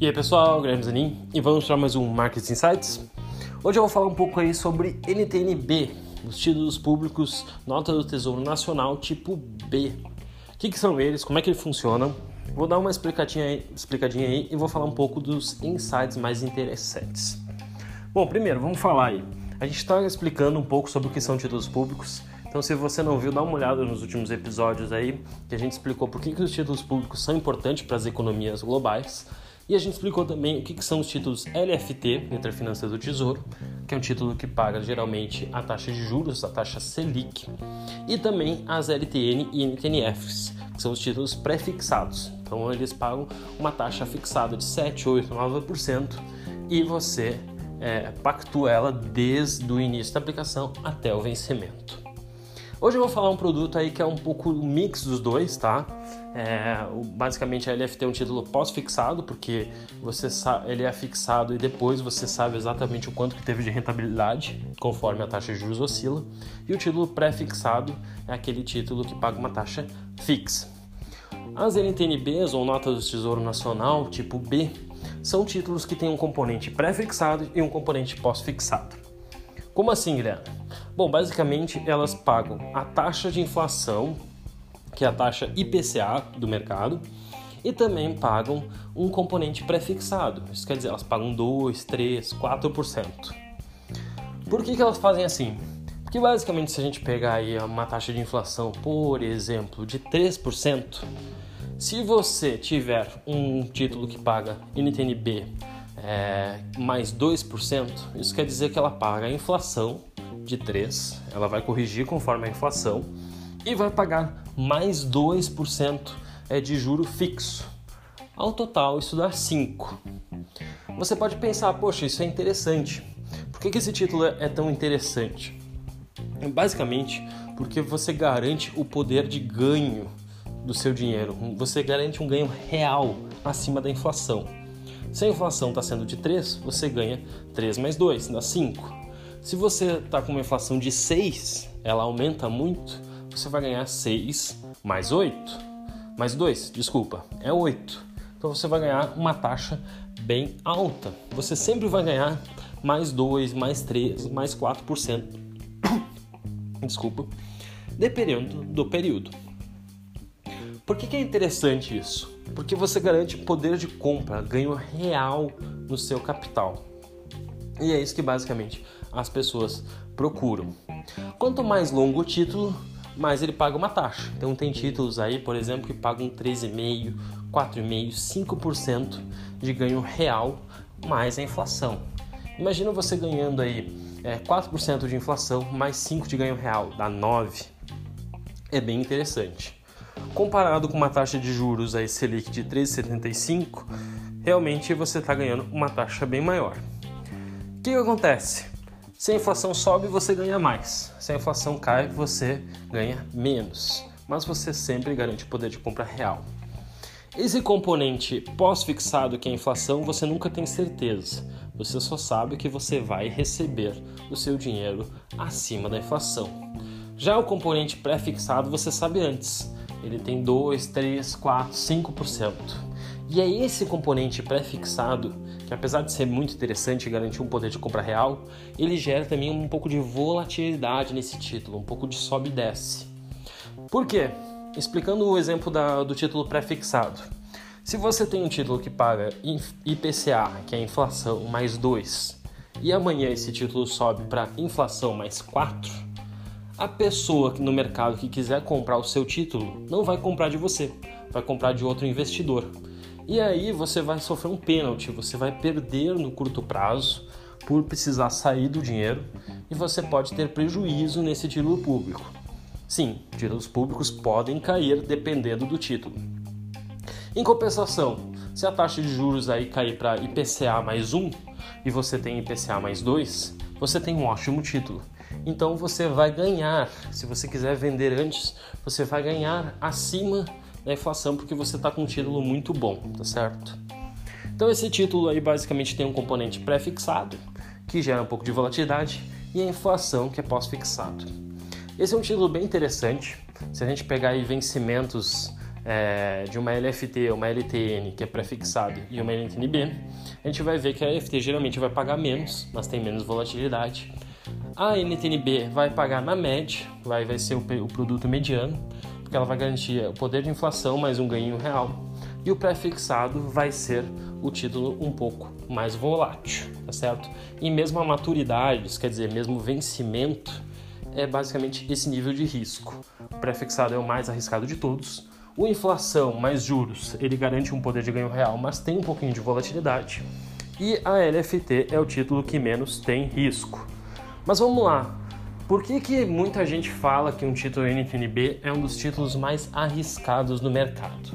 E aí pessoal, Guilherme Zanin e vamos para mais um Market Insights. Hoje eu vou falar um pouco aí sobre NTNB, os títulos públicos Nota do Tesouro Nacional tipo B. O que, que são eles, como é que eles funcionam? Vou dar uma explicadinha aí, explicadinha aí e vou falar um pouco dos insights mais interessantes. Bom, primeiro vamos falar aí. A gente está explicando um pouco sobre o que são títulos públicos então, se você não viu, dá uma olhada nos últimos episódios aí, que a gente explicou por que, que os títulos públicos são importantes para as economias globais. E a gente explicou também o que, que são os títulos LFT, Letra Financeira do Tesouro, que é um título que paga geralmente a taxa de juros, a taxa Selic, e também as LTN e NTNFs, que são os títulos pré-fixados. Então, eles pagam uma taxa fixada de 7, 8, 9% e você é, pactua ela desde o início da aplicação até o vencimento. Hoje eu vou falar um produto aí que é um pouco o mix dos dois, tá? É, basicamente a LFT é um título pós-fixado, porque você ele é fixado e depois você sabe exatamente o quanto que teve de rentabilidade, conforme a taxa de juros oscila. E o título pré-fixado é aquele título que paga uma taxa fixa. As NTNBs, ou Notas do Tesouro Nacional, tipo B, são títulos que têm um componente pré-fixado e um componente pós-fixado. Como assim, Guilherme? Bom, basicamente elas pagam a taxa de inflação, que é a taxa IPCA do mercado, e também pagam um componente prefixado. Isso quer dizer, elas pagam 2, 3, 4%. Por que, que elas fazem assim? Porque basicamente se a gente pegar aí uma taxa de inflação, por exemplo, de 3%, se você tiver um título que paga NTNB é, mais 2%, isso quer dizer que ela paga a inflação de 3, ela vai corrigir conforme a inflação e vai pagar mais 2% é, de juro fixo. Ao total, isso dá 5. Você pode pensar, poxa, isso é interessante. Por que, que esse título é, é tão interessante? Basicamente, porque você garante o poder de ganho do seu dinheiro. Você garante um ganho real acima da inflação. Se a inflação está sendo de 3, você ganha 3 mais 2, dá 5. Se você está com uma inflação de 6, ela aumenta muito, você vai ganhar 6 mais 8. Mais 2, desculpa, é 8. Então você vai ganhar uma taxa bem alta. Você sempre vai ganhar mais 2, mais 3, mais 4%. desculpa. Dependendo do período. Por que, que é interessante isso? Porque você garante poder de compra, ganho real no seu capital. E é isso que basicamente as pessoas procuram. Quanto mais longo o título, mais ele paga uma taxa. Então tem títulos aí, por exemplo, que pagam 13,5%, 4,5%, 5% de ganho real mais a inflação. Imagina você ganhando aí é, 4% de inflação mais 5% de ganho real, dá 9%. É bem interessante. Comparado com uma taxa de juros aí Selic de 13,75, realmente você está ganhando uma taxa bem maior. Que, que acontece? Se a inflação sobe, você ganha mais. Se a inflação cai, você ganha menos. Mas você sempre garante o poder de compra real. Esse componente pós-fixado, que é a inflação, você nunca tem certeza. Você só sabe que você vai receber o seu dinheiro acima da inflação. Já o componente pré-fixado, você sabe antes. Ele tem 2, 3, 4, 5%. E é esse componente pré-fixado que apesar de ser muito interessante e garantir um poder de compra real, ele gera também um pouco de volatilidade nesse título, um pouco de sobe e desce. Por quê? Explicando o exemplo da, do título pré-fixado. Se você tem um título que paga IPCA, que é inflação, mais 2, e amanhã esse título sobe para inflação mais 4, a pessoa no mercado que quiser comprar o seu título não vai comprar de você, vai comprar de outro investidor. E aí você vai sofrer um pênalti, você vai perder no curto prazo por precisar sair do dinheiro e você pode ter prejuízo nesse título público. Sim, títulos públicos podem cair dependendo do título. Em compensação, se a taxa de juros aí cair para IPCA mais 1 e você tem IPCA mais 2, você tem um ótimo título. Então você vai ganhar, se você quiser vender antes, você vai ganhar acima da inflação porque você está com um título muito bom, tá certo? Então esse título aí basicamente tem um componente pré-fixado, que gera um pouco de volatilidade, e a inflação, que é pós-fixado. Esse é um título bem interessante. Se a gente pegar aí vencimentos é, de uma LFT, uma LTN, que é pré-fixado, e uma NTNB, a gente vai ver que a LFT geralmente vai pagar menos, mas tem menos volatilidade. A NTNB vai pagar na média, vai, vai ser o, o produto mediano, porque ela vai garantir o poder de inflação mais um ganho real. E o pré-fixado vai ser o título um pouco mais volátil, tá certo? E mesmo a maturidade, quer dizer, mesmo o vencimento, é basicamente esse nível de risco. O pré-fixado é o mais arriscado de todos, o inflação mais juros, ele garante um poder de ganho real, mas tem um pouquinho de volatilidade. E a LFT é o título que menos tem risco. Mas vamos lá. Por que, que muita gente fala que um título NTNB é um dos títulos mais arriscados no mercado?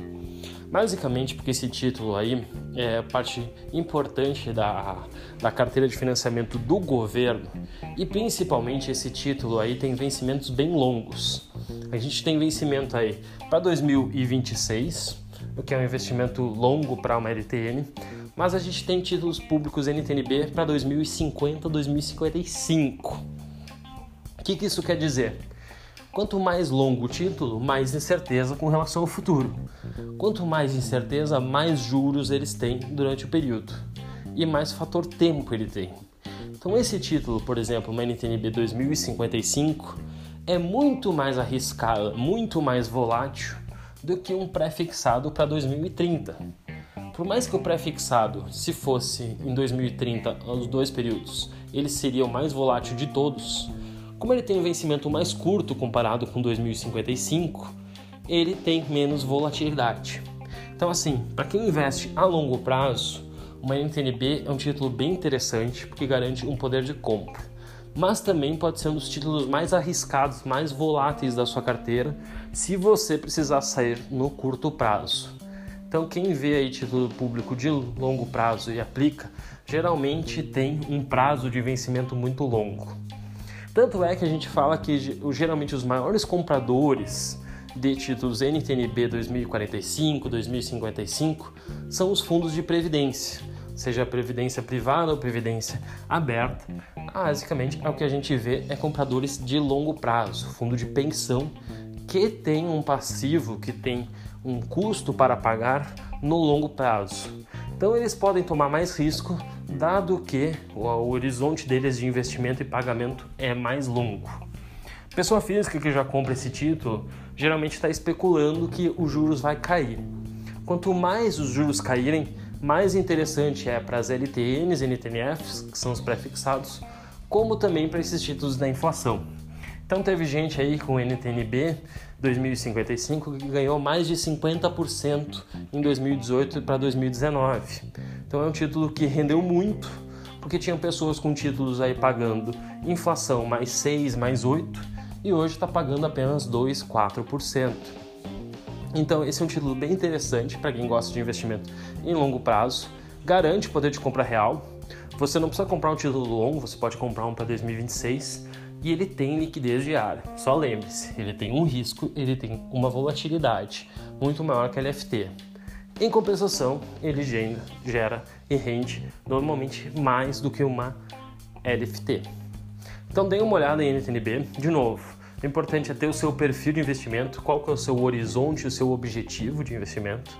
Basicamente porque esse título aí é parte importante da, da carteira de financiamento do governo e principalmente esse título aí tem vencimentos bem longos. A gente tem vencimento aí para 2026, o que é um investimento longo para uma LTN, mas a gente tem títulos públicos NTNB para 2050, 2055. O que, que isso quer dizer? Quanto mais longo o título, mais incerteza com relação ao futuro. Quanto mais incerteza, mais juros eles têm durante o período e mais fator tempo ele tem. Então esse título, por exemplo, uma NTNB 2055, é muito mais arriscada, muito mais volátil do que um pré-fixado para 2030. Por mais que o pré-fixado, se fosse em 2030, os dois períodos, ele seria o mais volátil de todos, como ele tem um vencimento mais curto comparado com 2055, ele tem menos volatilidade. Então, assim, para quem investe a longo prazo, uma NTNB é um título bem interessante porque garante um poder de compra mas também pode ser um dos títulos mais arriscados, mais voláteis da sua carteira, se você precisar sair no curto prazo. Então, quem vê aí título público de longo prazo e aplica, geralmente tem um prazo de vencimento muito longo. Tanto é que a gente fala que geralmente os maiores compradores de títulos NTNB 2045, 2055 são os fundos de previdência, seja previdência privada ou previdência aberta, basicamente é o que a gente vê é compradores de longo prazo, fundo de pensão que tem um passivo, que tem um custo para pagar no longo prazo. Então eles podem tomar mais risco, dado que o horizonte deles de investimento e pagamento é mais longo. Pessoa física que já compra esse título geralmente está especulando que os juros vai cair. Quanto mais os juros caírem, mais interessante é para as LTNs, NTNFs, que são os prefixados, como também para esses títulos da inflação. Então teve gente aí com NTNB 2055 que ganhou mais de 50% em 2018 para 2019. Então é um título que rendeu muito, porque tinham pessoas com títulos aí pagando inflação mais 6, mais 8 e hoje está pagando apenas 2, 4%. Então esse é um título bem interessante para quem gosta de investimento em longo prazo, garante poder de compra real, você não precisa comprar um título longo, você pode comprar um para 2026 e ele tem liquidez diária. Só lembre-se, ele tem um risco, ele tem uma volatilidade muito maior que a LFT. Em compensação, ele gera e rende normalmente mais do que uma LFT. Então dê uma olhada em NTNB, de novo. O importante é ter o seu perfil de investimento, qual que é o seu horizonte, o seu objetivo de investimento.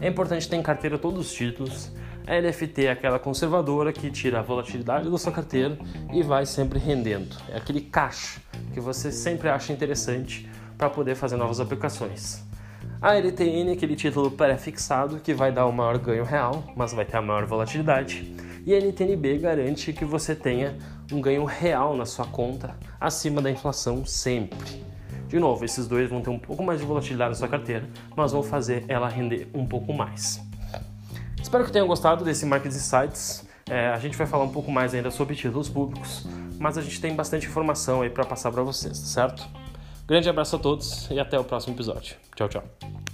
É importante ter em carteira todos os títulos, a LFT é aquela conservadora que tira a volatilidade da sua carteira e vai sempre rendendo. É aquele caixa que você sempre acha interessante para poder fazer novas aplicações. A LTN é aquele título pré-fixado que vai dar o maior ganho real, mas vai ter a maior volatilidade. E a NTNB garante que você tenha um ganho real na sua conta acima da inflação sempre. De novo, esses dois vão ter um pouco mais de volatilidade na sua carteira, mas vão fazer ela render um pouco mais. Espero que tenham gostado desse Market Insights. É, a gente vai falar um pouco mais ainda sobre títulos públicos, mas a gente tem bastante informação aí para passar para vocês, tá certo? Grande abraço a todos e até o próximo episódio. Tchau, tchau.